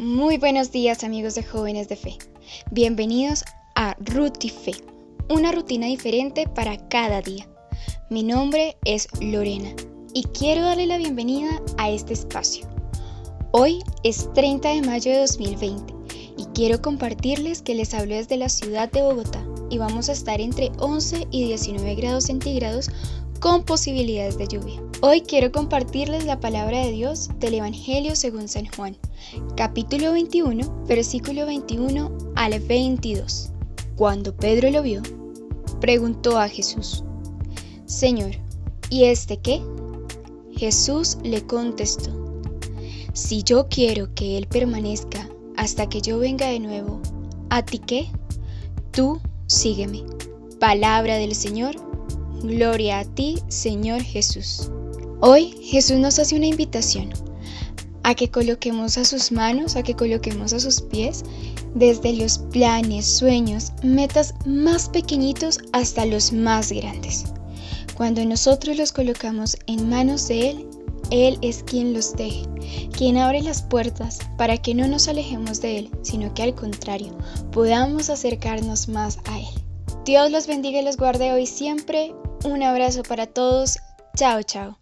Muy buenos días amigos de Jóvenes de Fe. Bienvenidos a Ruti Fe, una rutina diferente para cada día. Mi nombre es Lorena y quiero darle la bienvenida a este espacio. Hoy es 30 de mayo de 2020 y quiero compartirles que les hablo desde la ciudad de Bogotá y vamos a estar entre 11 y 19 grados centígrados con posibilidades de lluvia. Hoy quiero compartirles la palabra de Dios del Evangelio según San Juan, capítulo 21, versículo 21 al 22. Cuando Pedro lo vio, preguntó a Jesús, Señor, ¿y este qué? Jesús le contestó, Si yo quiero que Él permanezca hasta que yo venga de nuevo, ¿a ti qué? Tú sígueme. Palabra del Señor Gloria a ti, Señor Jesús. Hoy Jesús nos hace una invitación a que coloquemos a sus manos, a que coloquemos a sus pies, desde los planes, sueños, metas más pequeñitos hasta los más grandes. Cuando nosotros los colocamos en manos de Él, Él es quien los deje, quien abre las puertas para que no nos alejemos de Él, sino que al contrario, podamos acercarnos más a Él. Dios los bendiga y los guarde hoy siempre. Un abrazo para todos. Chao, chao.